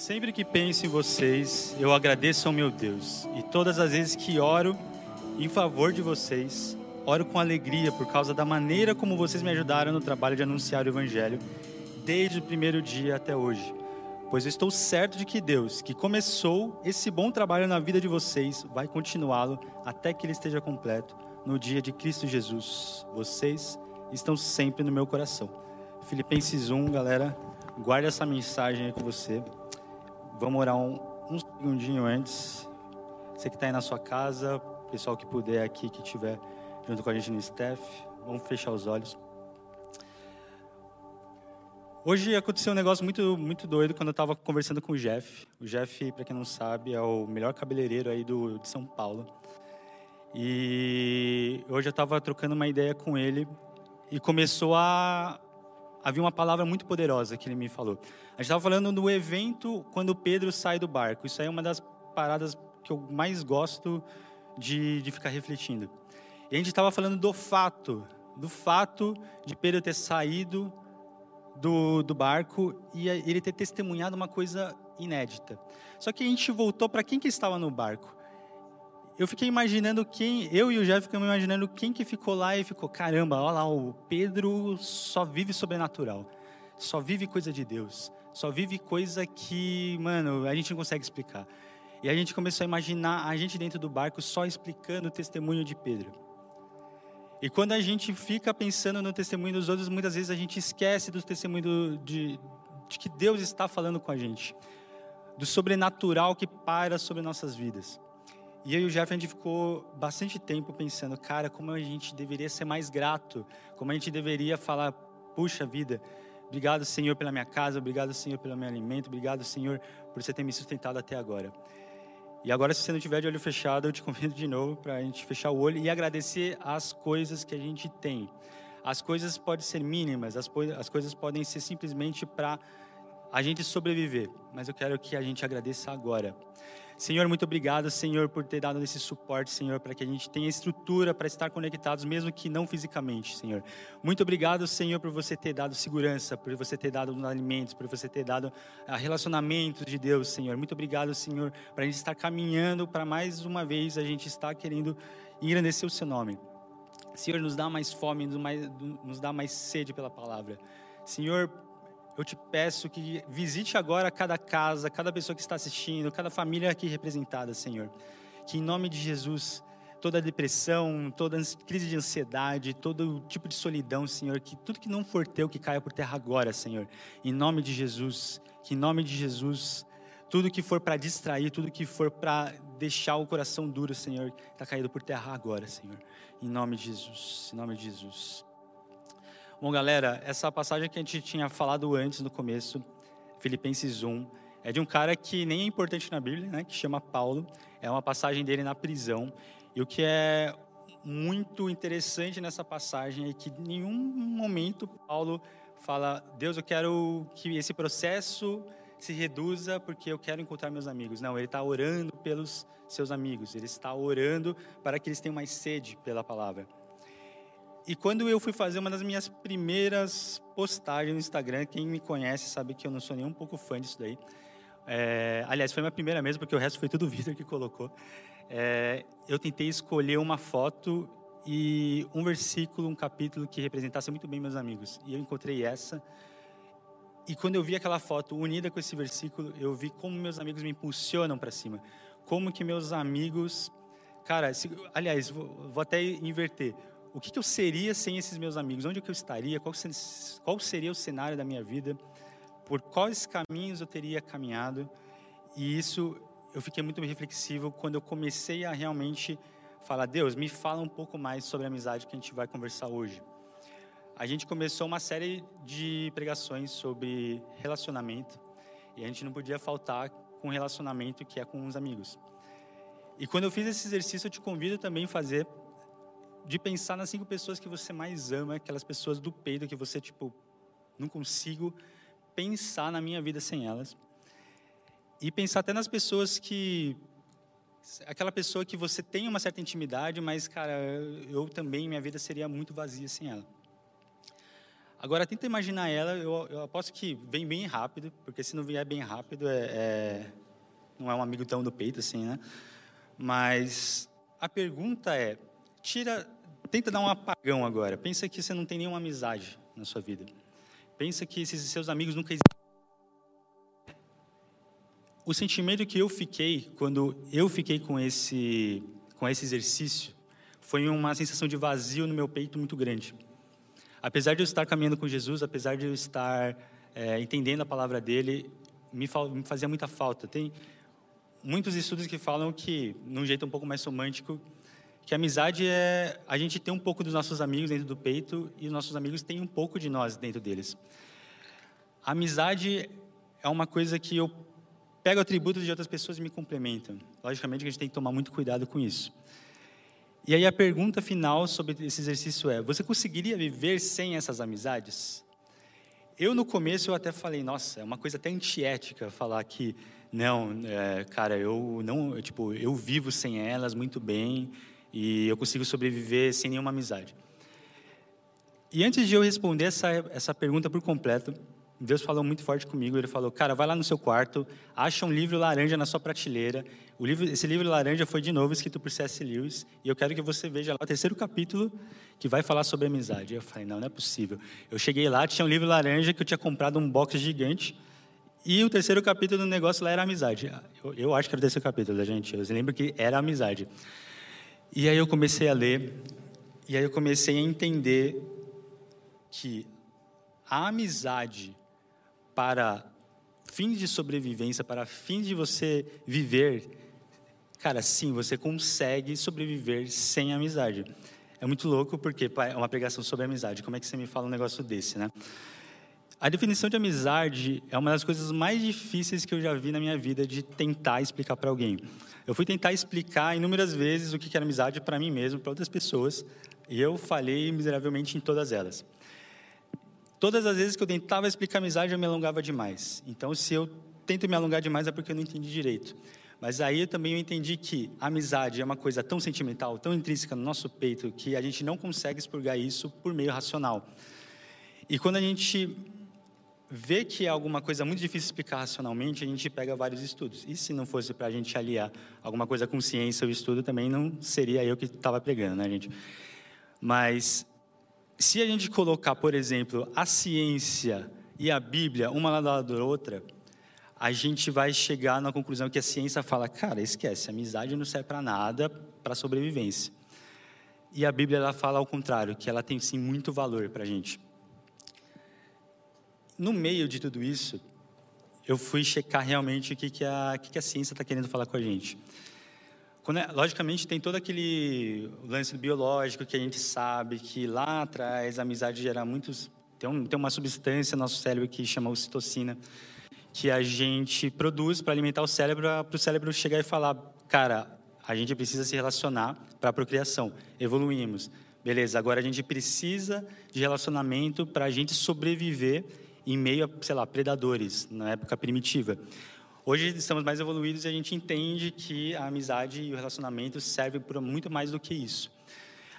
Sempre que penso em vocês, eu agradeço ao meu Deus. E todas as vezes que oro em favor de vocês, oro com alegria por causa da maneira como vocês me ajudaram no trabalho de anunciar o Evangelho, desde o primeiro dia até hoje. Pois eu estou certo de que Deus, que começou esse bom trabalho na vida de vocês, vai continuá-lo até que ele esteja completo no dia de Cristo Jesus. Vocês estão sempre no meu coração. Filipenses 1, galera, guarde essa mensagem aí com você. Vamos orar um, um segundinho antes. Você que está aí na sua casa, pessoal que puder aqui, que estiver junto com a gente no staff, vamos fechar os olhos. Hoje aconteceu um negócio muito, muito doido quando eu estava conversando com o Jeff. O Jeff, para quem não sabe, é o melhor cabeleireiro aí do, de São Paulo. E hoje eu estava trocando uma ideia com ele e começou a havia uma palavra muito poderosa que ele me falou. A gente estava falando do evento quando Pedro sai do barco. Isso aí é uma das paradas que eu mais gosto de, de ficar refletindo. E a gente estava falando do fato, do fato de Pedro ter saído do, do barco e ele ter testemunhado uma coisa inédita. Só que a gente voltou para quem que estava no barco eu fiquei imaginando quem, eu e o Jeff ficamos imaginando quem que ficou lá e ficou, caramba, olha lá, o Pedro só vive sobrenatural, só vive coisa de Deus, só vive coisa que, mano, a gente não consegue explicar. E a gente começou a imaginar a gente dentro do barco só explicando o testemunho de Pedro. E quando a gente fica pensando no testemunho dos outros, muitas vezes a gente esquece do testemunho do, de, de que Deus está falando com a gente, do sobrenatural que para sobre nossas vidas. E e o Jeff, a gente ficou bastante tempo pensando, cara, como a gente deveria ser mais grato, como a gente deveria falar, puxa vida, obrigado, Senhor, pela minha casa, obrigado, Senhor, pelo meu alimento, obrigado, Senhor, por você ter me sustentado até agora. E agora, se você não tiver de olho fechado, eu te convido de novo para a gente fechar o olho e agradecer as coisas que a gente tem. As coisas podem ser mínimas, as, as coisas podem ser simplesmente para a gente sobreviver, mas eu quero que a gente agradeça agora. Senhor, muito obrigado, Senhor, por ter dado esse suporte, Senhor, para que a gente tenha estrutura para estar conectados, mesmo que não fisicamente, Senhor. Muito obrigado, Senhor, por você ter dado segurança, por você ter dado alimentos, por você ter dado ah, relacionamentos de Deus, Senhor. Muito obrigado, Senhor, para a gente estar caminhando para mais uma vez a gente estar querendo engrandecer o Seu nome. Senhor, nos dá mais fome, nos dá mais sede pela palavra. Senhor, eu te peço que visite agora cada casa, cada pessoa que está assistindo, cada família aqui representada, Senhor. Que em nome de Jesus, toda depressão, toda crise de ansiedade, todo tipo de solidão, Senhor, que tudo que não for teu que caia por terra agora, Senhor. Em nome de Jesus, que em nome de Jesus, tudo que for para distrair, tudo que for para deixar o coração duro, Senhor, está caído por terra agora, Senhor. Em nome de Jesus, em nome de Jesus. Bom, galera, essa passagem que a gente tinha falado antes no começo, Filipenses 1, é de um cara que nem é importante na Bíblia, né, que chama Paulo. É uma passagem dele na prisão. E o que é muito interessante nessa passagem é que em nenhum momento Paulo fala: Deus, eu quero que esse processo se reduza porque eu quero encontrar meus amigos. Não, ele está orando pelos seus amigos. Ele está orando para que eles tenham mais sede pela palavra. E quando eu fui fazer uma das minhas primeiras postagens no Instagram, quem me conhece sabe que eu não sou nem um pouco fã disso daí. É, aliás, foi minha primeira mesmo, porque o resto foi tudo o Vitor que colocou. É, eu tentei escolher uma foto e um versículo, um capítulo que representasse muito bem meus amigos. E eu encontrei essa. E quando eu vi aquela foto unida com esse versículo, eu vi como meus amigos me impulsionam para cima. Como que meus amigos. Cara, se, aliás, vou, vou até inverter o que, que, eu seria sem esses meus amigos? Onde que eu estaria? Qual, qual seria o cenário da minha vida? Por quais caminhos eu teria caminhado? E isso eu fiquei muito reflexivo quando eu comecei a realmente falar: Deus, me fala um pouco mais sobre a amizade que a gente vai conversar hoje. A gente começou uma série de pregações sobre relacionamento e a gente não podia faltar com relacionamento que é com os amigos. E quando eu fiz esse exercício, eu te convido também a fazer de pensar nas cinco pessoas que você mais ama, aquelas pessoas do peito que você, tipo, não consigo pensar na minha vida sem elas. E pensar até nas pessoas que. Aquela pessoa que você tem uma certa intimidade, mas, cara, eu também, minha vida seria muito vazia sem ela. Agora, tenta imaginar ela, eu, eu aposto que vem bem rápido, porque se não vier bem rápido, é, é, não é um amigo tão do peito assim, né? Mas a pergunta é, tira, tenta dar um apagão agora. Pensa que você não tem nenhuma amizade na sua vida. Pensa que esses seus amigos nunca existiram. O sentimento que eu fiquei quando eu fiquei com esse com esse exercício foi uma sensação de vazio no meu peito muito grande apesar de eu estar caminhando com Jesus, apesar de eu estar é, entendendo a palavra dele, me, me, fazia muita falta. Tem muitos estudos que falam que, num jeito um pouco mais romântico, que amizade é a gente ter um pouco dos nossos amigos dentro do peito e os nossos amigos têm um pouco de nós dentro deles. A amizade é uma coisa que eu pego atributos de outras pessoas e me complementam. Logicamente a gente tem que tomar muito cuidado com isso. E aí a pergunta final sobre esse exercício é: você conseguiria viver sem essas amizades? Eu no começo eu até falei, nossa, é uma coisa até antiética falar que não, é, cara, eu não, eu, tipo, eu vivo sem elas muito bem e eu consigo sobreviver sem nenhuma amizade. E antes de eu responder essa essa pergunta por completo, Deus falou muito forte comigo. Ele falou: Cara, vai lá no seu quarto, acha um livro laranja na sua prateleira. O livro, esse livro laranja foi de novo escrito por C.S. Lewis. E eu quero que você veja lá o terceiro capítulo que vai falar sobre amizade. Eu falei: Não, não é possível. Eu cheguei lá, tinha um livro laranja que eu tinha comprado um box gigante. E o terceiro capítulo do negócio lá era amizade. Eu, eu acho que era o terceiro capítulo, gente. Eu lembro que era amizade. E aí eu comecei a ler. E aí eu comecei a entender que a amizade para fins de sobrevivência, para fins de você viver, cara, sim, você consegue sobreviver sem amizade. É muito louco porque é uma pregação sobre amizade. Como é que você me fala um negócio desse, né? A definição de amizade é uma das coisas mais difíceis que eu já vi na minha vida de tentar explicar para alguém. Eu fui tentar explicar inúmeras vezes o que era amizade para mim mesmo, para outras pessoas, e eu falhei miseravelmente em todas elas. Todas as vezes que eu tentava explicar amizade, eu me alongava demais. Então, se eu tento me alongar demais, é porque eu não entendi direito. Mas aí também eu entendi que a amizade é uma coisa tão sentimental, tão intrínseca no nosso peito, que a gente não consegue expurgar isso por meio racional. E quando a gente vê que é alguma coisa muito difícil explicar racionalmente, a gente pega vários estudos. E se não fosse para a gente aliar alguma coisa com ciência ou estudo, também não seria eu que estava pregando, né, gente? Mas se a gente colocar, por exemplo, a ciência e a Bíblia uma lado da outra, a gente vai chegar na conclusão que a ciência fala, cara, esquece, amizade não serve para nada, para sobrevivência. E a Bíblia ela fala ao contrário, que ela tem sim muito valor para a gente. No meio de tudo isso, eu fui checar realmente o que, que, a, que, que a ciência está querendo falar com a gente. Quando, é, logicamente, tem todo aquele lance biológico que a gente sabe que lá atrás a amizade gera muitos. Tem, um, tem uma substância no nosso cérebro que chama ocitocina, que a gente produz para alimentar o cérebro, para o cérebro chegar e falar: cara, a gente precisa se relacionar para a procriação. Evoluímos. Beleza, agora a gente precisa de relacionamento para a gente sobreviver em meio a, sei lá, predadores, na época primitiva. Hoje estamos mais evoluídos e a gente entende que a amizade e o relacionamento servem para muito mais do que isso.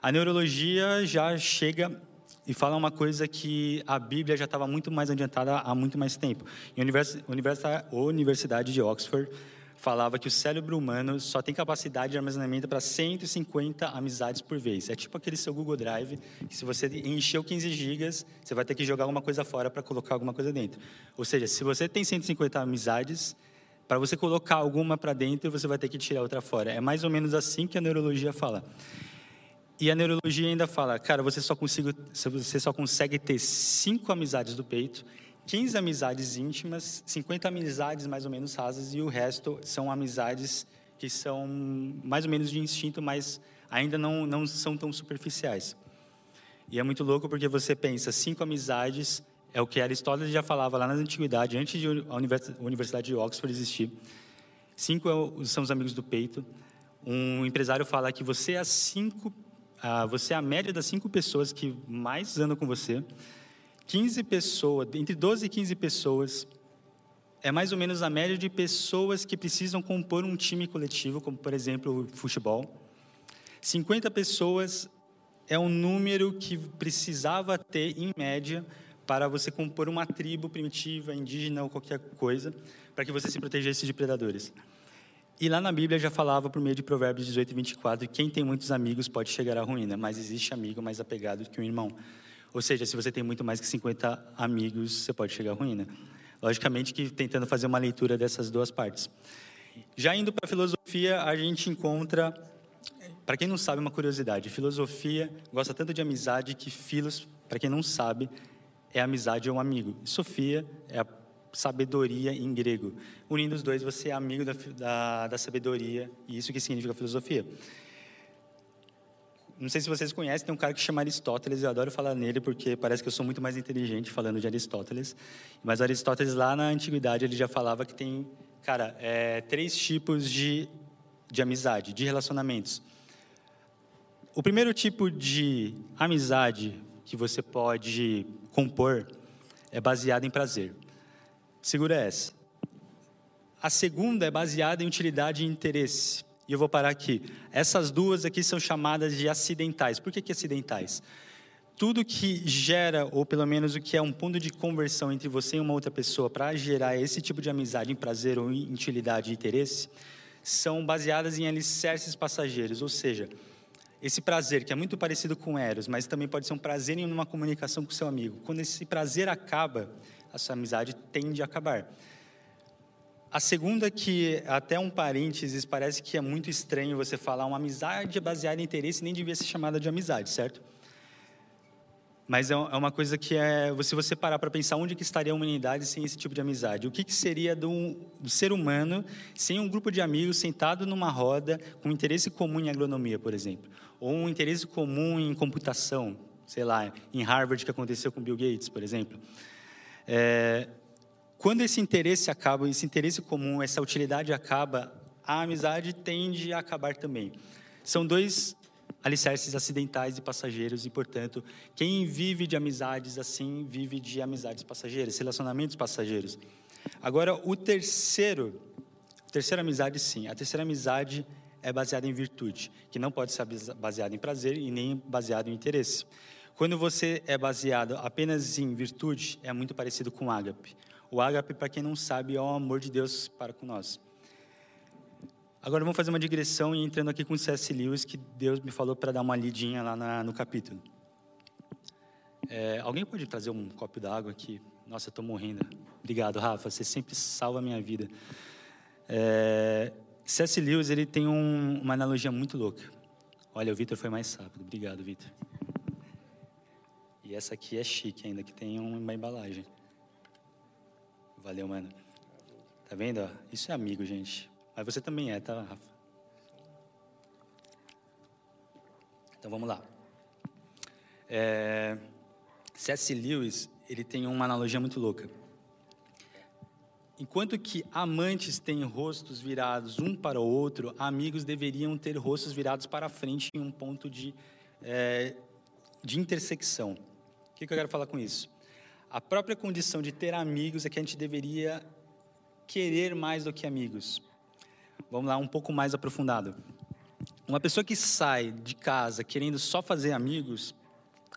A neurologia já chega e fala uma coisa que a Bíblia já estava muito mais adiantada há muito mais tempo. Em Universidade de Oxford falava que o cérebro humano só tem capacidade de armazenamento para 150 amizades por vez. É tipo aquele seu Google Drive, que se você encheu 15 gigas, você vai ter que jogar alguma coisa fora para colocar alguma coisa dentro. Ou seja, se você tem 150 amizades, para você colocar alguma para dentro, você vai ter que tirar outra fora. É mais ou menos assim que a neurologia fala. E a neurologia ainda fala, cara, você só, consigo, você só consegue ter cinco amizades do peito, 15 amizades íntimas, 50 amizades mais ou menos rasas e o resto são amizades que são mais ou menos de instinto, mas ainda não, não são tão superficiais. E é muito louco porque você pensa, cinco amizades é o que Aristóteles já falava lá na antiguidade, antes de a Universidade de Oxford existir. Cinco é são os amigos do peito. Um empresário fala que você é, cinco, você é a média das cinco pessoas que mais andam com você. 15 pessoas, entre 12 e 15 pessoas, é mais ou menos a média de pessoas que precisam compor um time coletivo, como, por exemplo, o futebol. 50 pessoas é um número que precisava ter, em média, para você compor uma tribo primitiva, indígena ou qualquer coisa, para que você se protegesse de predadores. E lá na Bíblia já falava por meio de Provérbios 18 e 24, quem tem muitos amigos pode chegar à ruína, mas existe amigo mais apegado que um irmão. Ou seja, se você tem muito mais que 50 amigos, você pode chegar à ruína. Logicamente que tentando fazer uma leitura dessas duas partes. Já indo para a filosofia, a gente encontra, para quem não sabe, uma curiosidade. Filosofia gosta tanto de amizade que filos, para quem não sabe, é amizade ou um amigo. Sofia é a sabedoria em grego. Unindo os dois, você é amigo da, da, da sabedoria, e isso que significa filosofia. Não sei se vocês conhecem, tem um cara que chama Aristóteles, eu adoro falar nele porque parece que eu sou muito mais inteligente falando de Aristóteles. Mas Aristóteles, lá na antiguidade, ele já falava que tem, cara, é, três tipos de, de amizade, de relacionamentos. O primeiro tipo de amizade que você pode compor é baseado em prazer. Segura essa. A segunda é baseada em utilidade e interesse. E eu vou parar aqui. Essas duas aqui são chamadas de acidentais. Por que, que acidentais? Tudo que gera, ou pelo menos o que é um ponto de conversão entre você e uma outra pessoa para gerar esse tipo de amizade em prazer ou em utilidade e interesse, são baseadas em alicerces passageiros. Ou seja, esse prazer, que é muito parecido com Eros, mas também pode ser um prazer em uma comunicação com seu amigo. Quando esse prazer acaba, a sua amizade tende a acabar. A segunda, que até um parênteses, parece que é muito estranho você falar uma amizade baseada em interesse, nem devia ser chamada de amizade, certo? Mas é, é uma coisa que é, se você parar para pensar onde que estaria a humanidade sem esse tipo de amizade, o que, que seria do, do, ser humano sem um grupo de amigos sentado numa roda com interesse comum em agronomia, por exemplo, ou um interesse comum em computação, sei lá, em Harvard que aconteceu com Bill Gates, por exemplo. É, quando esse interesse acaba, esse interesse comum, essa utilidade acaba, a amizade tende a acabar também. São dois alicerces acidentais e passageiros, e, portanto, quem vive de amizades assim, vive de amizades passageiras, relacionamentos passageiros. Agora, o terceiro, a terceira amizade, sim, a terceira amizade é baseada em virtude, que não pode ser baseada em prazer e nem baseada em interesse. Quando você é baseado apenas em virtude, é muito parecido com ágape. O ágape, para quem não sabe, é o amor de Deus para com nós. Agora vamos fazer uma digressão e entrando aqui com C.S. Lewis, que Deus me falou para dar uma lidinha lá na, no capítulo. É, alguém pode trazer um copo d'água aqui? Nossa, eu estou morrendo. Obrigado, Rafa. Você sempre salva a minha vida. É, C.S. Lewis ele tem um, uma analogia muito louca. Olha, o Vitor foi mais rápido. Obrigado, Vitor. E essa aqui é chique ainda, que tem uma embalagem. Valeu, mano. Tá vendo? Isso é amigo, gente. Mas você também é, tá, Rafa? Então vamos lá. É... C.S. Lewis, ele tem uma analogia muito louca. Enquanto que amantes têm rostos virados um para o outro, amigos deveriam ter rostos virados para frente em um ponto de, é, de intersecção. O que, que eu quero falar com isso? A própria condição de ter amigos é que a gente deveria querer mais do que amigos. Vamos lá, um pouco mais aprofundado. Uma pessoa que sai de casa querendo só fazer amigos,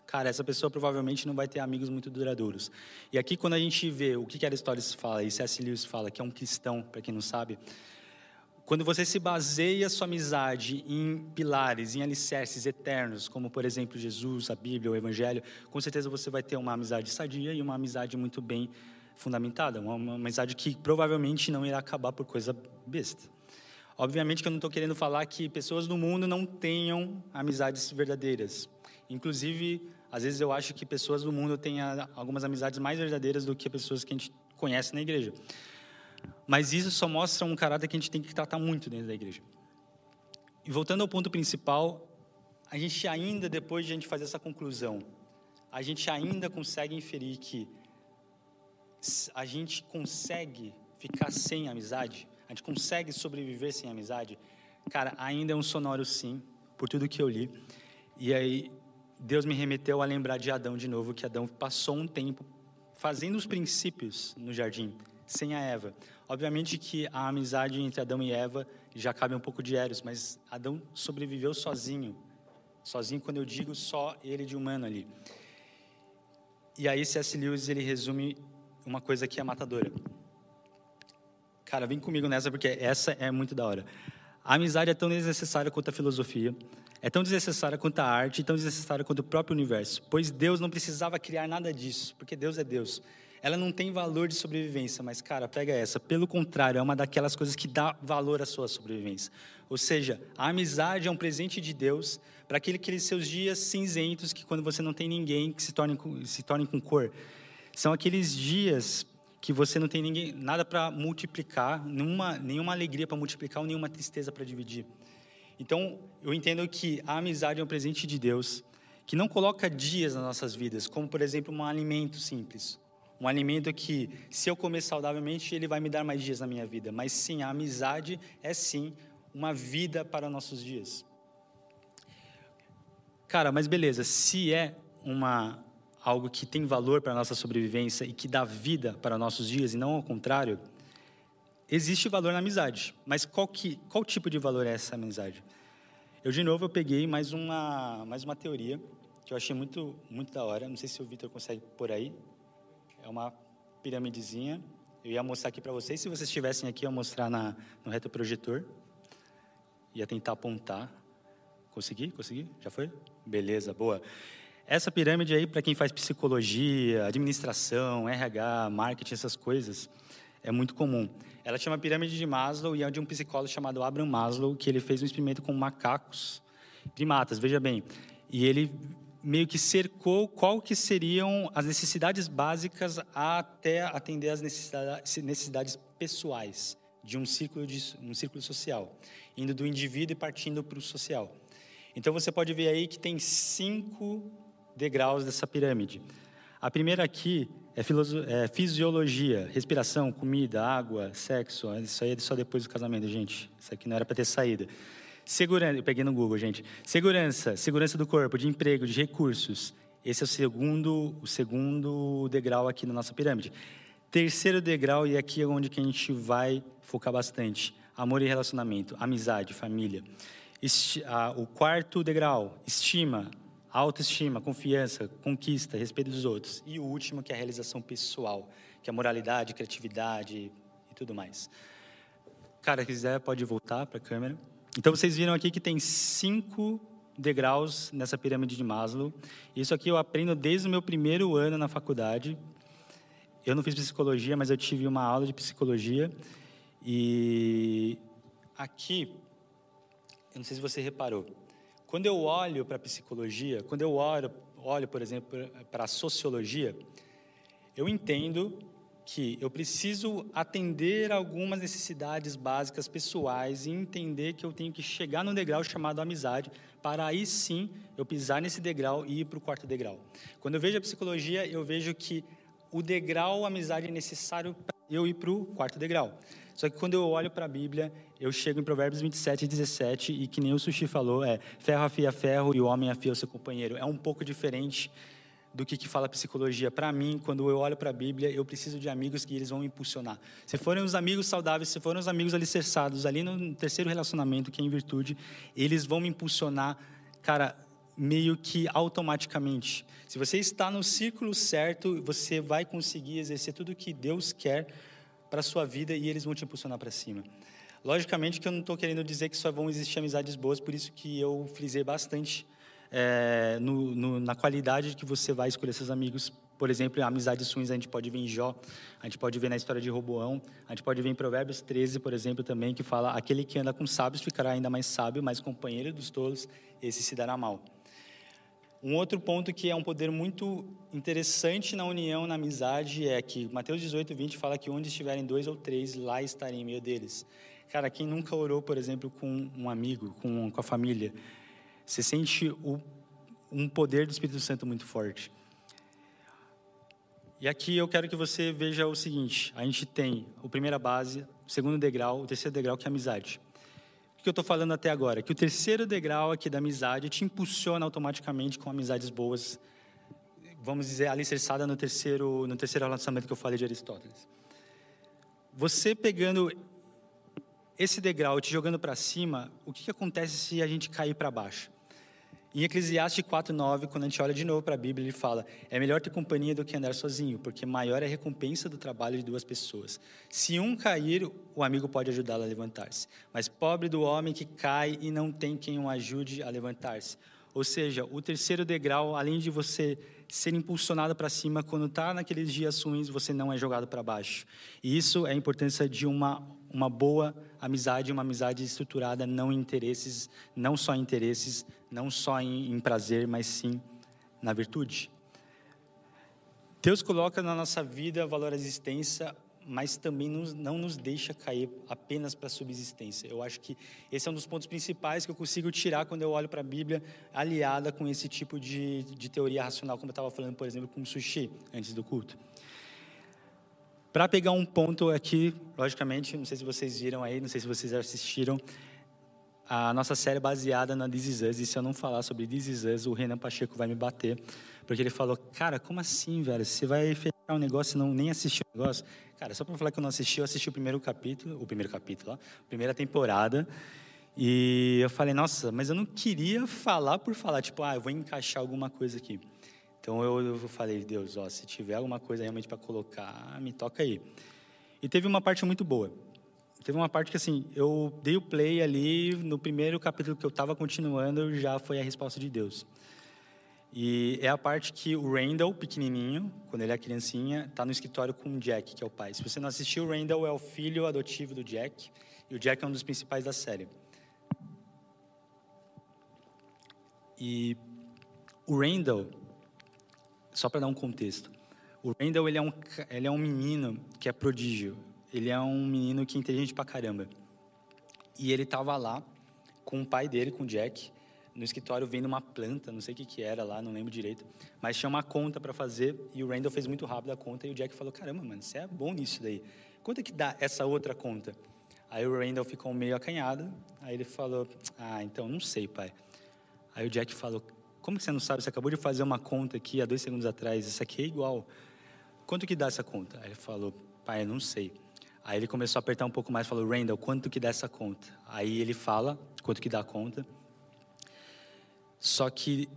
cara, essa pessoa provavelmente não vai ter amigos muito duradouros. E aqui, quando a gente vê o que Aristóteles fala e C.S. Lewis fala, que é um cristão, para quem não sabe, quando você se baseia sua amizade em pilares, em alicerces eternos, como por exemplo Jesus, a Bíblia, o Evangelho, com certeza você vai ter uma amizade sadia e uma amizade muito bem fundamentada, uma, amizade que provavelmente não irá acabar por coisa besta. Obviamente que eu não estou querendo falar que pessoas no mundo não tenham amizades verdadeiras. Inclusive, às vezes eu acho que pessoas do mundo têm algumas amizades mais verdadeiras do que pessoas que a gente conhece na igreja. Mas isso só mostra um caráter que a gente tem que tratar muito dentro da igreja. E voltando ao ponto principal, a gente ainda, depois de a gente fazer essa conclusão, a gente ainda consegue inferir que a gente consegue ficar sem amizade, a gente consegue sobreviver sem amizade. Cara, ainda é um sonoro sim, por tudo que eu li. E aí, Deus me remeteu a lembrar de Adão de novo, que Adão passou um tempo fazendo os princípios no jardim, sem a Eva. Obviamente que a amizade entre Adão e Eva já cabe um pouco de Eros, mas Adão sobreviveu sozinho. Sozinho, quando eu digo só ele de humano ali. E aí C.S. Lewis ele resume uma coisa que é matadora. Cara, vem comigo nessa porque essa é muito da hora. A amizade é tão desnecessária quanto a filosofia, é tão desnecessária quanto a arte, tão desnecessária quanto o próprio universo, pois Deus não precisava criar nada disso, porque Deus é Deus. Ela não tem valor de sobrevivência, mas cara, pega essa. Pelo contrário, é uma daquelas coisas que dá valor à sua sobrevivência. Ou seja, a amizade é um presente de Deus para aqueles seus dias cinzentos que quando você não tem ninguém que se tornem se tornem com cor. São aqueles dias que você não tem ninguém, nada para multiplicar, nenhuma, nenhuma alegria para multiplicar ou nenhuma tristeza para dividir. Então, eu entendo que a amizade é um presente de Deus que não coloca dias nas nossas vidas, como, por exemplo, um alimento simples. Um alimento que, se eu comer saudavelmente, ele vai me dar mais dias na minha vida. Mas sim, a amizade é sim uma vida para nossos dias. Cara, mas beleza, se é uma algo que tem valor para a nossa sobrevivência e que dá vida para nossos dias e não ao contrário, existe valor na amizade. Mas qual, que, qual tipo de valor é essa amizade? Eu, de novo, eu peguei mais uma, mais uma teoria que eu achei muito, muito da hora. Não sei se o Vitor consegue por aí. É uma piramidezinha. Eu ia mostrar aqui para vocês. Se vocês estivessem aqui, eu ia mostrar na, no retroprojetor. Ia tentar apontar. Consegui? Consegui? Já foi? Beleza, boa. Essa pirâmide aí, para quem faz psicologia, administração, RH, marketing, essas coisas, é muito comum. Ela chama pirâmide de Maslow e é de um psicólogo chamado Abraham Maslow, que ele fez um experimento com macacos primatas, veja bem. E ele meio que cercou qual que seriam as necessidades básicas até atender as necessidades, pessoais de um círculo, de um círculo social, indo do indivíduo e partindo para o social. Então você pode ver aí que tem cinco degraus dessa pirâmide. A primeira aqui é, é, fisiologia, respiração, comida, água, sexo. Isso aí é só depois do casamento, gente. Isso aqui não era para ter saída. Segurança, eu peguei no Google, gente. Segurança, segurança do corpo, de emprego, de recursos. Esse é o segundo, o segundo degrau aqui na nossa pirâmide. Terceiro degrau, e aqui é onde que a gente vai focar bastante. Amor e relacionamento, amizade, família. Esti, a, o quarto degrau, estima, autoestima, confiança, conquista, respeito dos outros. E o último, que é a realização pessoal, que é a moralidade, criatividade e tudo mais. Cara, se quiser, pode voltar para a câmera. Então, vocês viram aqui que tem cinco degraus nessa pirâmide de Maslow. Isso aqui eu aprendo desde o meu primeiro ano na faculdade. Eu não fiz psicologia, mas eu tive uma aula de psicologia. E aqui, eu não sei se você reparou, quando eu olho para a psicologia, quando eu olho, olho, por exemplo, para a sociologia, eu entendo que eu preciso atender algumas necessidades básicas pessoais e entender que eu tenho que chegar no degrau chamado amizade para aí sim eu pisar nesse degrau e ir para o quarto degrau. Quando eu vejo a psicologia, eu vejo que o degrau amizade é necessário para eu ir para o quarto degrau. Só que quando eu olho para a Bíblia, eu chego em Provérbios 27 e 17 e que nem o Sushi falou, é ferro afia ferro e o homem afia o seu companheiro. É um pouco diferente do que, que fala psicologia. Para mim, quando eu olho para a Bíblia, eu preciso de amigos que eles vão me impulsionar. Se forem os amigos saudáveis, se forem os amigos alicerçados, ali no terceiro relacionamento, que é em virtude, eles vão me impulsionar, cara, meio que automaticamente. Se você está no círculo certo, você vai conseguir exercer tudo o que Deus quer para a sua vida e eles vão te impulsionar para cima. Logicamente que eu não estou querendo dizer que só vão existir amizades boas, por isso que eu frisei bastante é, no, no, na qualidade que você vai escolher seus amigos. Por exemplo, amizades ruins a gente pode ver em Jó, a gente pode ver na história de Roboão, a gente pode ver em Provérbios 13, por exemplo, também, que fala: aquele que anda com sábios ficará ainda mais sábio, mas companheiro dos tolos, esse se dará mal. Um outro ponto que é um poder muito interessante na união, na amizade, é que Mateus 18, 20 fala que onde estiverem dois ou três, lá estarei em meio deles. Cara, quem nunca orou, por exemplo, com um amigo, com, com a família, você sente o, um poder do Espírito Santo muito forte. E aqui eu quero que você veja o seguinte: a gente tem a primeira base, o segundo degrau, o terceiro degrau, que é a amizade que eu estou falando até agora? Que o terceiro degrau aqui da amizade te impulsiona automaticamente com amizades boas, vamos dizer, alicerçada no terceiro, no terceiro relacionamento que eu falei de Aristóteles. Você pegando esse degrau e te jogando para cima, o que, que acontece se a gente cair para baixo? Em Eclesiastes 4:9, quando a gente olha de novo para a Bíblia, ele fala: "É melhor ter companhia do que andar sozinho, porque maior é a recompensa do trabalho de duas pessoas. Se um cair, o amigo pode ajudá-lo a levantar-se, mas pobre do homem que cai e não tem quem o ajude a levantar-se." Ou seja, o terceiro degrau, além de você ser impulsionado para cima, quando está naqueles dias ruins, você não é jogado para baixo. E isso é a importância de uma uma boa amizade, uma amizade estruturada não em interesses, não só em interesses, não só em, em prazer, mas sim na virtude. Deus coloca na nossa vida valor à existência, mas também não nos deixa cair apenas para a subsistência. Eu acho que esse é um dos pontos principais que eu consigo tirar quando eu olho para a Bíblia, aliada com esse tipo de, de teoria racional, como eu estava falando, por exemplo, com o sushi antes do culto. Para pegar um ponto aqui, logicamente, não sei se vocês viram aí, não sei se vocês assistiram, a nossa série é baseada na This Is Us, e se eu não falar sobre This Is Us, o Renan Pacheco vai me bater, porque ele falou, cara, como assim, velho? Você vai fechar um negócio e não nem assistir o um negócio? Cara, só para falar que eu não assisti, eu assisti o primeiro capítulo, o primeiro capítulo, ó, primeira temporada, e eu falei, nossa, mas eu não queria falar por falar, tipo, ah, eu vou encaixar alguma coisa aqui. Então eu, eu falei, Deus, ó, se tiver alguma coisa realmente para colocar, me toca aí. E teve uma parte muito boa. Teve uma parte que assim, eu dei o play ali, no primeiro capítulo que eu estava continuando, já foi a resposta de Deus. E é a parte que o Randall, pequenininho, quando ele é criancinha, está no escritório com o Jack, que é o pai. Se você não assistiu, o Randall é o filho adotivo do Jack, e o Jack é um dos principais da série. E o Randall, só para dar um contexto. O Randall, ele é um, ele é um menino que é prodígio. Ele é um menino que é inteligente pra caramba. E ele tava lá com o pai dele, com o Jack, no escritório vendo uma planta, não sei o que que era lá, não lembro direito, mas tinha uma conta para fazer e o Randall fez muito rápido a conta e o Jack falou: "Caramba, mano, você é bom nisso daí. Quanto é que dá essa outra conta?" Aí o Randall ficou meio acanhado, aí ele falou: "Ah, então não sei, pai." Aí o Jack falou: como que você não sabe? Você acabou de fazer uma conta aqui há dois segundos atrás. Isso aqui é igual. Quanto que dá essa conta? Aí ele falou, pai, eu não sei. Aí ele começou a apertar um pouco mais, falou, Randall, quanto que dá essa conta? Aí ele fala quanto que dá a conta. Só que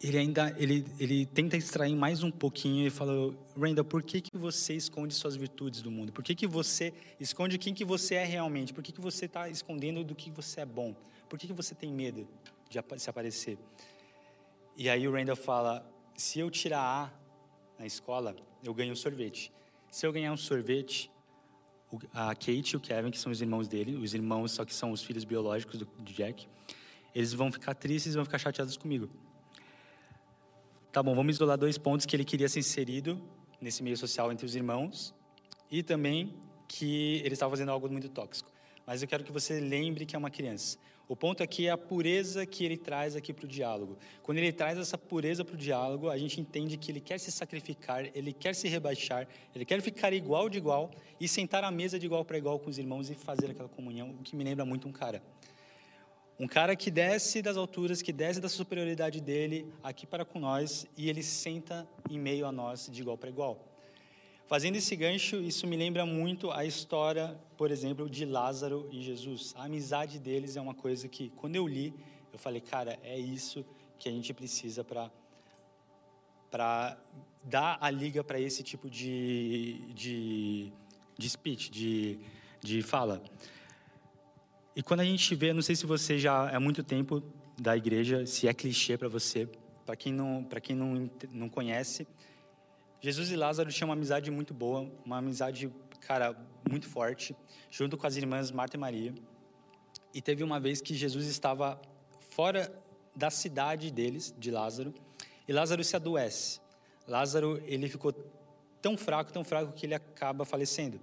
ele ainda ele, ele tenta extrair mais um pouquinho e fala, Randall, por que, que você esconde suas virtudes do mundo? Por que, que você esconde quem que você é realmente? Por que, que você está escondendo do que você é bom? Por que, que você tem medo de se aparecer? E aí o Randall fala: se eu tirar A na escola, eu ganho um sorvete. Se eu ganhar um sorvete, a Kate e o Kevin, que são os irmãos dele, os irmãos só que são os filhos biológicos do, Jack, eles vão ficar tristes, vão ficar chateados comigo. Tá bom, vamos isolar dois pontos que ele queria ser inserido nesse meio social entre os irmãos e também que ele estava fazendo algo muito tóxico. Mas eu quero que você lembre que é uma criança. O ponto aqui é a pureza que ele traz aqui para o diálogo. Quando ele traz essa pureza para o diálogo, a gente entende que ele quer se sacrificar, ele quer se rebaixar, ele quer ficar igual de igual e sentar à mesa de igual para igual com os irmãos e fazer aquela comunhão, o que me lembra muito um cara. Um cara que desce das alturas, que desce da superioridade dele aqui para com nós e ele senta em meio a nós de igual para igual. Fazendo esse gancho, isso me lembra muito a história, por exemplo, de Lázaro e Jesus. A amizade deles é uma coisa que, quando eu li, eu falei, cara, é isso que a gente precisa para para dar a liga para esse tipo de, de, de speech, de, de fala. E quando a gente vê, não sei se você já é muito tempo da igreja, se é clichê para você, para quem não para quem não, não conhece, Jesus e Lázaro tinham uma amizade muito boa, uma amizade, cara, muito forte, junto com as irmãs Marta e Maria. E teve uma vez que Jesus estava fora da cidade deles, de Lázaro, e Lázaro se adoece. Lázaro, ele ficou tão fraco, tão fraco que ele acaba falecendo.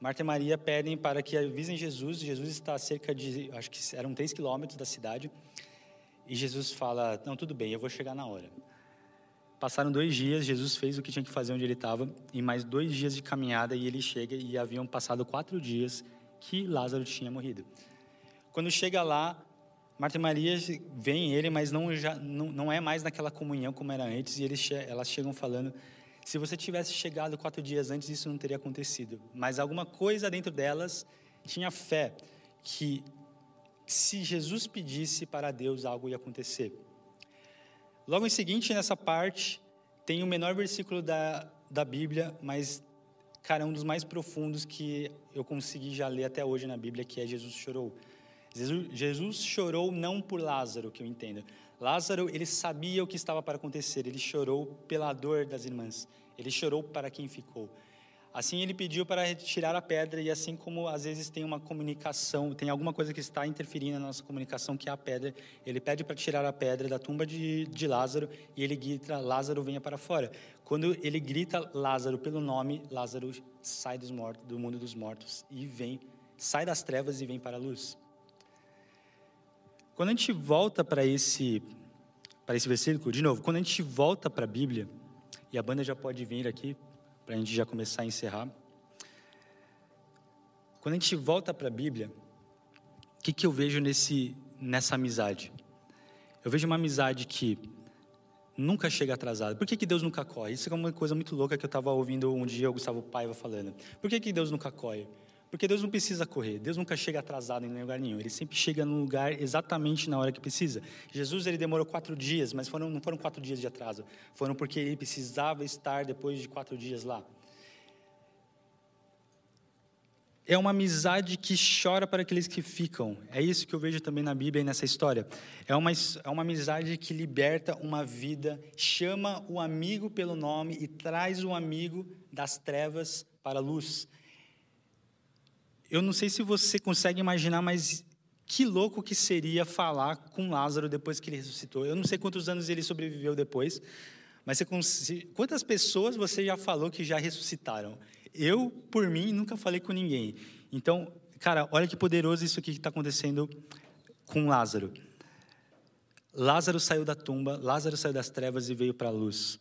Marta e Maria pedem para que avisem Jesus. Jesus está a cerca de, acho que eram três quilômetros da cidade. E Jesus fala: Não, tudo bem, eu vou chegar na hora. Passaram dois dias, Jesus fez o que tinha que fazer onde ele estava, e mais dois dias de caminhada, e ele chega, e haviam passado quatro dias que Lázaro tinha morrido. Quando chega lá, Marta e Maria veem ele, mas não, já, não, não é mais naquela comunhão como era antes, e eles, elas chegam falando: se você tivesse chegado quatro dias antes, isso não teria acontecido. Mas alguma coisa dentro delas tinha fé que se Jesus pedisse para Deus algo ia acontecer. Logo em seguinte, nessa parte, tem o menor versículo da, da Bíblia, mas, cara, é um dos mais profundos que eu consegui já ler até hoje na Bíblia, que é Jesus chorou. Jesus, Jesus chorou não por Lázaro, que eu entendo. Lázaro, ele sabia o que estava para acontecer, ele chorou pela dor das irmãs, ele chorou para quem ficou. Assim ele pediu para retirar a pedra e assim como às vezes tem uma comunicação, tem alguma coisa que está interferindo na nossa comunicação que é a pedra, ele pede para tirar a pedra da tumba de, de Lázaro e ele grita Lázaro venha para fora. Quando ele grita Lázaro pelo nome, Lázaro sai dos mortos, do mundo dos mortos e vem, sai das trevas e vem para a luz. Quando a gente volta para esse para esse versículo, de novo, quando a gente volta para a Bíblia, e a banda já pode vir aqui para a gente já começar a encerrar. Quando a gente volta para a Bíblia, o que, que eu vejo nesse, nessa amizade? Eu vejo uma amizade que nunca chega atrasada. Por que, que Deus nunca corre? Isso é uma coisa muito louca que eu estava ouvindo um dia o Gustavo Paiva falando. Por que, que Deus nunca corre? Porque Deus não precisa correr, Deus nunca chega atrasado em lugar nenhum, Ele sempre chega no lugar exatamente na hora que precisa. Jesus ele demorou quatro dias, mas foram, não foram quatro dias de atraso, foram porque ele precisava estar depois de quatro dias lá. É uma amizade que chora para aqueles que ficam. É isso que eu vejo também na Bíblia e nessa história. É uma, é uma amizade que liberta uma vida, chama o amigo pelo nome e traz o amigo das trevas para a luz eu não sei se você consegue imaginar, mas que louco que seria falar com Lázaro depois que ele ressuscitou. Eu não sei quantos anos ele sobreviveu depois, mas você, quantas pessoas você já falou que já ressuscitaram? Eu, por mim, nunca falei com ninguém. Então, cara, olha que poderoso isso aqui que está acontecendo com Lázaro. Lázaro saiu da tumba, Lázaro saiu das trevas e veio para a luz.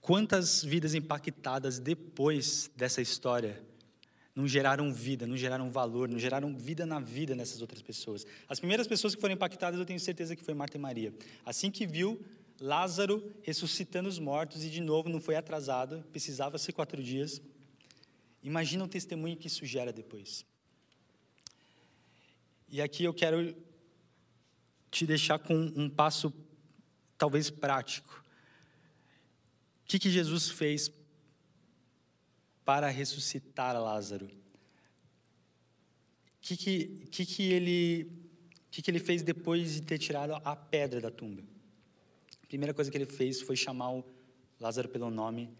Quantas vidas impactadas depois dessa história não geraram vida, não geraram valor, não geraram vida na vida nessas outras pessoas. As primeiras pessoas que foram impactadas, eu tenho certeza que foi Marta e Maria. Assim que viu Lázaro ressuscitando os mortos e de novo não foi atrasado, precisava ser quatro dias. Imagina o testemunho que isso gera depois. E aqui eu quero te deixar com um passo talvez prático. O que, que Jesus fez para ressuscitar Lázaro. O que, que, que, que, ele, que, que ele fez depois de ter tirado a pedra da tumba? A primeira coisa que ele fez foi chamar o Lázaro pelo nome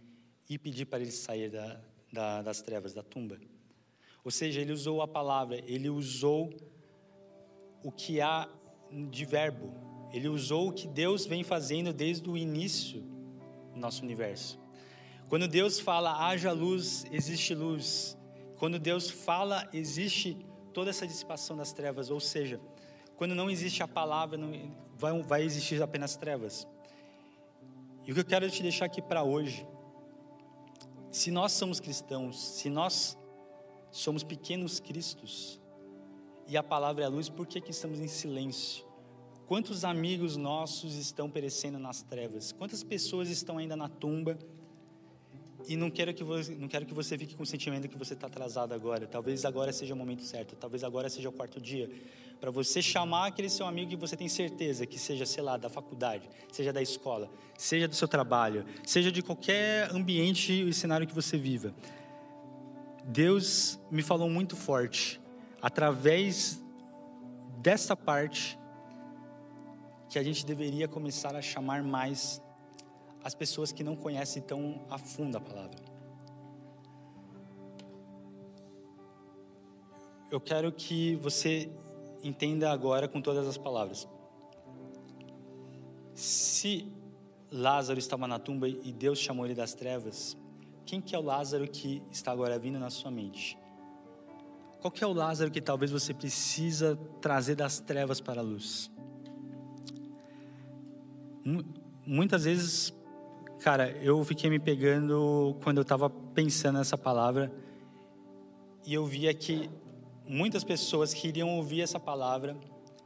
e pedir para ele sair da, da, das trevas, da tumba. Ou seja, ele usou a palavra, ele usou o que há de verbo, ele usou o que Deus vem fazendo desde o início do nosso universo. Quando Deus fala haja luz, existe luz. Quando Deus fala, existe toda essa dissipação das trevas. Ou seja, quando não existe a palavra, não, vai, vai existir apenas trevas. E o que eu quero te deixar aqui para hoje, se nós somos cristãos, se nós somos pequenos cristos, e a palavra é a luz, por que, que estamos em silêncio? Quantos amigos nossos estão perecendo nas trevas? Quantas pessoas estão ainda na tumba? E não quero que você, não quero que você fique com o sentimento que você está atrasado agora. Talvez agora seja o momento certo. Talvez agora seja o quarto dia para você chamar aquele seu amigo que você tem certeza que seja, sei lá, da faculdade, seja da escola, seja do seu trabalho, seja de qualquer ambiente e cenário que você viva. Deus me falou muito forte através dessa parte que a gente deveria começar a chamar mais as pessoas que não conhecem tão a fundo a palavra. Eu quero que você entenda agora com todas as palavras. Se Lázaro estava na tumba e Deus chamou ele das trevas, quem que é o Lázaro que está agora vindo na sua mente? Qual que é o Lázaro que talvez você precisa trazer das trevas para a luz? Muitas vezes Cara, eu fiquei me pegando quando eu estava pensando nessa palavra e eu via que muitas pessoas que iriam ouvir essa palavra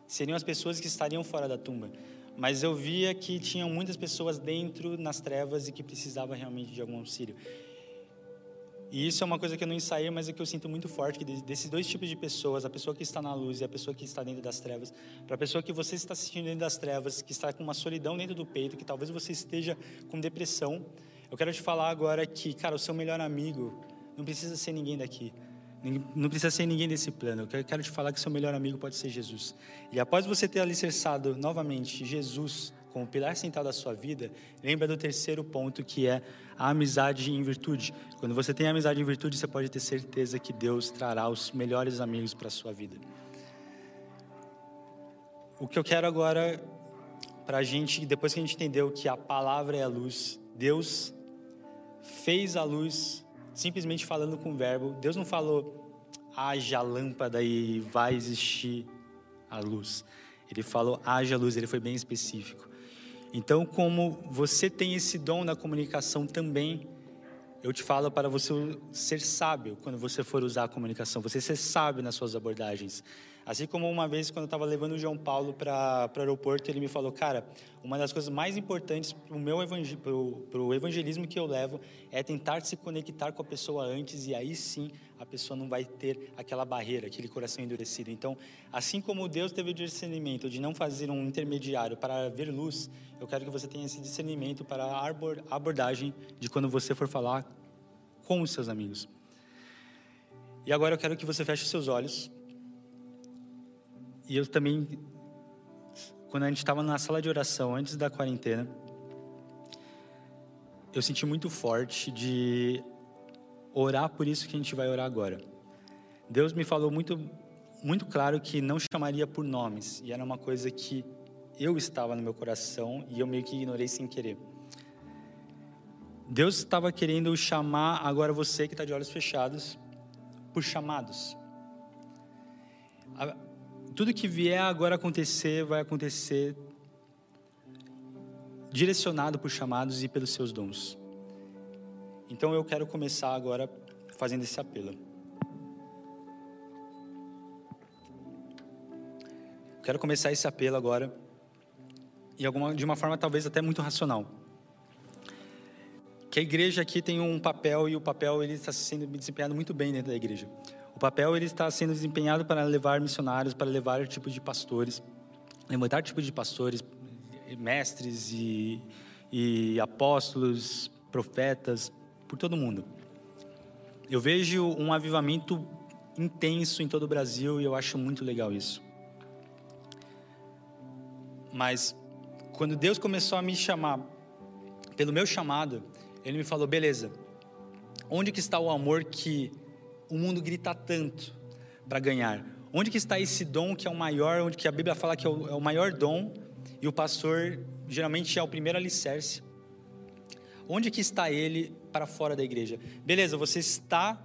seriam as pessoas que estariam fora da tumba. Mas eu via que tinham muitas pessoas dentro, nas trevas, e que precisavam realmente de algum auxílio. E isso é uma coisa que eu não ensaiei, mas é que eu sinto muito forte, que desses dois tipos de pessoas, a pessoa que está na luz e a pessoa que está dentro das trevas, para a pessoa que você está assistindo dentro das trevas, que está com uma solidão dentro do peito, que talvez você esteja com depressão, eu quero te falar agora que, cara, o seu melhor amigo não precisa ser ninguém daqui. Não precisa ser ninguém desse plano. Eu quero te falar que seu melhor amigo pode ser Jesus. E após você ter alicerçado novamente Jesus como pilar central da sua vida, lembra do terceiro ponto que é a amizade em virtude. Quando você tem amizade em virtude, você pode ter certeza que Deus trará os melhores amigos para a sua vida. O que eu quero agora, para a gente, depois que a gente entendeu que a palavra é a luz, Deus fez a luz simplesmente falando com o verbo. Deus não falou, haja lâmpada e vai existir a luz. Ele falou, haja luz, ele foi bem específico. Então, como você tem esse dom na comunicação também, eu te falo para você ser sábio quando você for usar a comunicação, você ser sábio nas suas abordagens. Assim como uma vez, quando eu estava levando o João Paulo para o aeroporto, ele me falou: Cara, uma das coisas mais importantes para o meu evangel pro, evangelismo que eu levo é tentar se conectar com a pessoa antes, e aí sim a pessoa não vai ter aquela barreira, aquele coração endurecido. Então, assim como Deus teve o discernimento de não fazer um intermediário para ver luz, eu quero que você tenha esse discernimento para a abordagem de quando você for falar com os seus amigos. E agora eu quero que você feche seus olhos. E eu também, quando a gente estava na sala de oração antes da quarentena, eu senti muito forte de orar por isso que a gente vai orar agora. Deus me falou muito, muito claro que não chamaria por nomes, e era uma coisa que eu estava no meu coração e eu meio que ignorei sem querer. Deus estava querendo chamar agora você que está de olhos fechados por chamados tudo que vier agora acontecer, vai acontecer direcionado por chamados e pelos seus dons. Então eu quero começar agora fazendo esse apelo. Quero começar esse apelo agora e alguma, de uma forma talvez até muito racional. Que a igreja aqui tem um papel e o papel ele está sendo desempenhado muito bem dentro da igreja. O papel ele está sendo desempenhado para levar missionários, para levar tipos de pastores, levantar tipos de pastores, mestres e, e apóstolos, profetas, por todo mundo. Eu vejo um avivamento intenso em todo o Brasil e eu acho muito legal isso. Mas quando Deus começou a me chamar pelo meu chamado, ele me falou: "Beleza. Onde que está o amor que o mundo grita tanto para ganhar? Onde que está esse dom que é o maior, onde que a Bíblia fala que é o, é o maior dom e o pastor geralmente é o primeiro alicerce? Onde que está ele para fora da igreja? Beleza, você está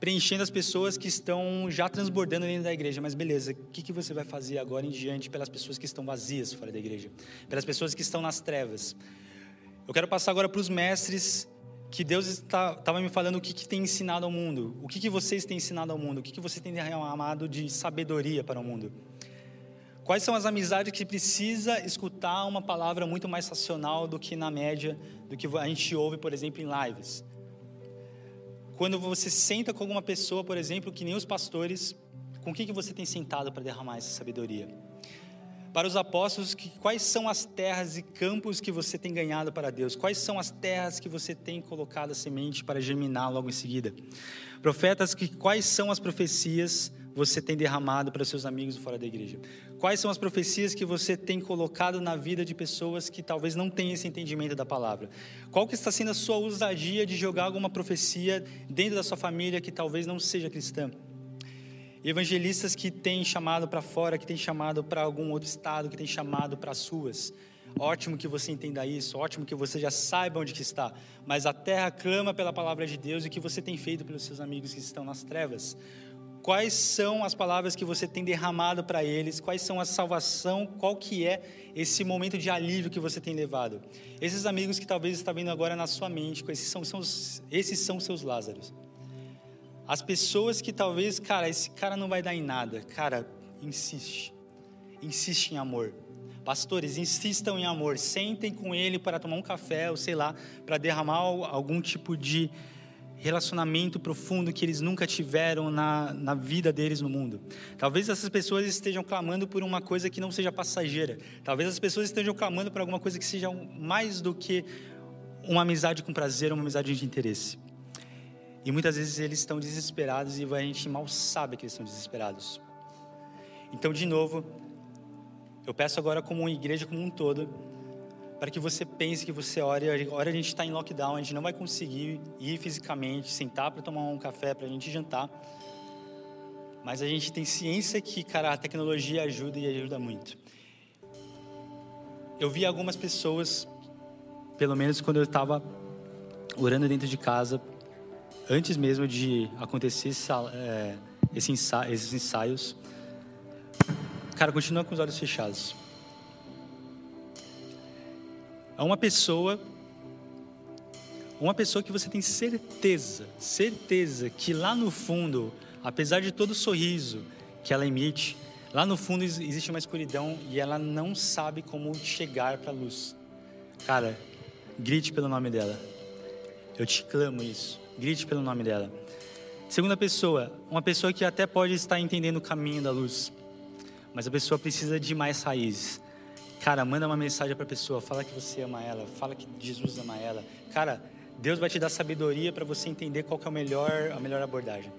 preenchendo as pessoas que estão já transbordando dentro da igreja, mas beleza, o que, que você vai fazer agora em diante pelas pessoas que estão vazias fora da igreja? Pelas pessoas que estão nas trevas? Eu quero passar agora para os mestres que Deus estava me falando o que, que, tem ensinado ao mundo, o que, que vocês têm ensinado ao mundo, o que, que você tem derramado de sabedoria para o mundo. Quais são as amizades que precisa escutar uma palavra muito mais racional do que na média, do que a gente ouve, por exemplo, em lives? Quando você senta com alguma pessoa, por exemplo, que nem os pastores, com o que, que você tem sentado para derramar essa sabedoria? Para os apóstolos que, quais são as terras e campos que você tem ganhado para Deus, quais são as terras que você tem colocado a semente para germinar logo em seguida. Profetas, que, quais são as profecias você tem derramado para seus amigos fora da igreja? Quais são as profecias que você tem colocado na vida de pessoas que talvez não tenham esse entendimento da palavra? Qual que está sendo a sua ousadia de jogar alguma profecia dentro da sua família que talvez não seja cristã? Evangelistas que têm chamado para fora, que têm chamado para algum outro estado, que têm chamado para as ruas. Ótimo que você entenda isso, ótimo que você já saiba onde que está. Mas a terra clama pela palavra de Deus e o que você tem feito pelos seus amigos que estão nas trevas. Quais são as palavras que você tem derramado para eles? Quais são a salvação? Qual que é esse momento de alívio que você tem levado? Esses amigos que talvez está vindo agora na sua mente, esses são, são, esses são seus Lázaros. As pessoas que talvez, cara, esse cara não vai dar em nada. Cara, insiste. Insiste em amor. Pastores, insistam em amor. Sentem com ele para tomar um café, ou sei lá, para derramar algum tipo de relacionamento profundo que eles nunca tiveram na, na vida deles no mundo. Talvez essas pessoas estejam clamando por uma coisa que não seja passageira. Talvez as pessoas estejam clamando por alguma coisa que seja mais do que uma amizade com prazer, uma amizade de interesse. E muitas vezes eles estão desesperados e a gente mal sabe que eles estão desesperados. Então, de novo, eu peço agora como igreja como um todo, para que você pense, que você ore. Agora a gente está em lockdown, a gente não vai conseguir ir fisicamente, sentar para tomar um café, para a gente jantar. Mas a gente tem ciência que, cara, a tecnologia ajuda e ajuda muito. Eu vi algumas pessoas, pelo menos quando eu estava orando dentro de casa, antes mesmo de acontecer é, esses ensaios, cara, continua com os olhos fechados. a uma pessoa, uma pessoa que você tem certeza, certeza que lá no fundo, apesar de todo o sorriso que ela emite, lá no fundo existe uma escuridão e ela não sabe como chegar para a luz. Cara, grite pelo nome dela. Eu te clamo isso. Grite pelo nome dela. Segunda pessoa, uma pessoa que até pode estar entendendo o caminho da luz, mas a pessoa precisa de mais raízes. Cara, manda uma mensagem para a pessoa, fala que você ama ela, fala que Jesus ama ela. Cara, Deus vai te dar sabedoria para você entender qual é o melhor, a melhor abordagem.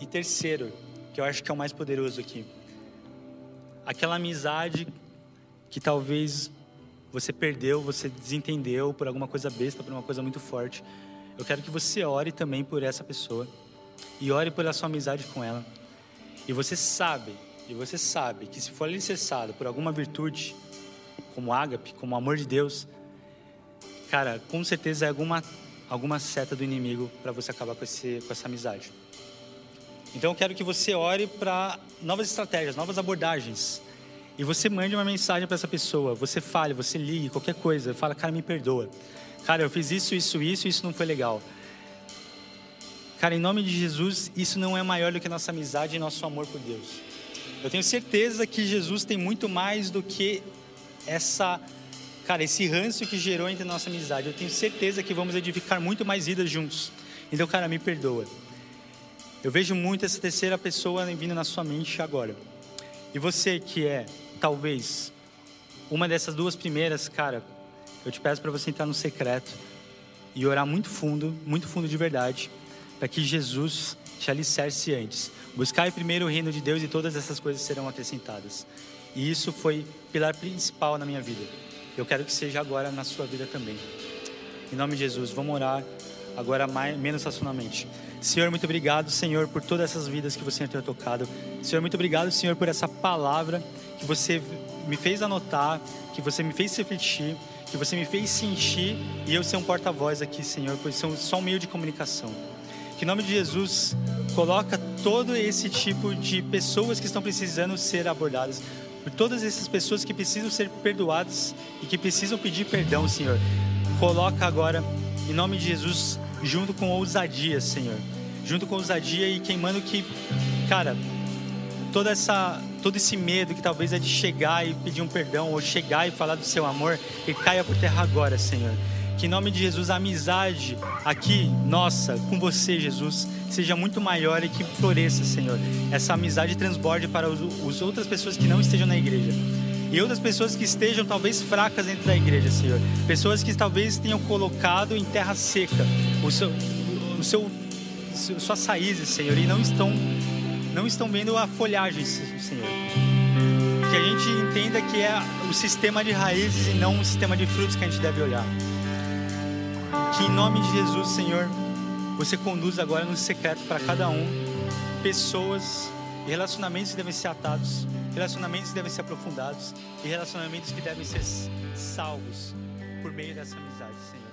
E terceiro, que eu acho que é o mais poderoso aqui, aquela amizade que talvez você perdeu, você desentendeu por alguma coisa besta, por uma coisa muito forte. Eu quero que você ore também por essa pessoa e ore pela sua amizade com ela. E você sabe e você sabe que se for alicerçado por alguma virtude, como ágape, como amor de Deus, cara, com certeza é alguma, alguma seta do inimigo para você acabar com, esse, com essa amizade. Então eu quero que você ore para novas estratégias, novas abordagens. E você mande uma mensagem para essa pessoa. Você fale, você ligue, qualquer coisa. Fala, cara, me perdoa. Cara, eu fiz isso, isso, isso, isso não foi legal. Cara, em nome de Jesus, isso não é maior do que nossa amizade e nosso amor por Deus. Eu tenho certeza que Jesus tem muito mais do que essa, cara, esse ranço que gerou entre nossa amizade. Eu tenho certeza que vamos edificar muito mais vidas juntos. Então, cara, me perdoa. Eu vejo muito essa terceira pessoa vindo na sua mente agora. E você que é, talvez, uma dessas duas primeiras, cara, eu te peço para você entrar no secreto e orar muito fundo, muito fundo de verdade, para que Jesus te alicerce antes. Buscai primeiro o reino de Deus e todas essas coisas serão acrescentadas. E isso foi pilar principal na minha vida. Eu quero que seja agora na sua vida também. Em nome de Jesus, vamos orar agora mais, menos racionalmente. Senhor, muito obrigado, Senhor, por todas essas vidas que você tem tocado. Senhor, muito obrigado, Senhor, por essa palavra que você me fez anotar, que você me fez refletir, que você me fez sentir e eu ser um porta-voz aqui, Senhor, pois são só um meio de comunicação. Que em nome de Jesus, coloca todo esse tipo de pessoas que estão precisando ser abordadas, por todas essas pessoas que precisam ser perdoadas e que precisam pedir perdão, Senhor. Coloca agora, em nome de Jesus, junto com ousadia, Senhor. Junto com ousadia e queimando que, cara, toda essa, todo esse medo que talvez é de chegar e pedir um perdão ou chegar e falar do seu amor, e caia por terra agora, Senhor. Que em nome de Jesus a amizade aqui, nossa, com você, Jesus, seja muito maior e que floresça, Senhor. Essa amizade transborde para os, outras pessoas que não estejam na igreja. E outras pessoas que estejam talvez fracas dentro da igreja, Senhor. Pessoas que talvez tenham colocado em terra seca o seu, o seu, suas raízes, Senhor, e não estão, não estão vendo a folhagem, Senhor. Que a gente entenda que é o sistema de raízes e não o sistema de frutos que a gente deve olhar. Que em nome de Jesus, Senhor, você conduz agora no secreto para cada um pessoas e relacionamentos que devem ser atados, relacionamentos que devem ser aprofundados e relacionamentos que devem ser salvos por meio dessa amizade, Senhor.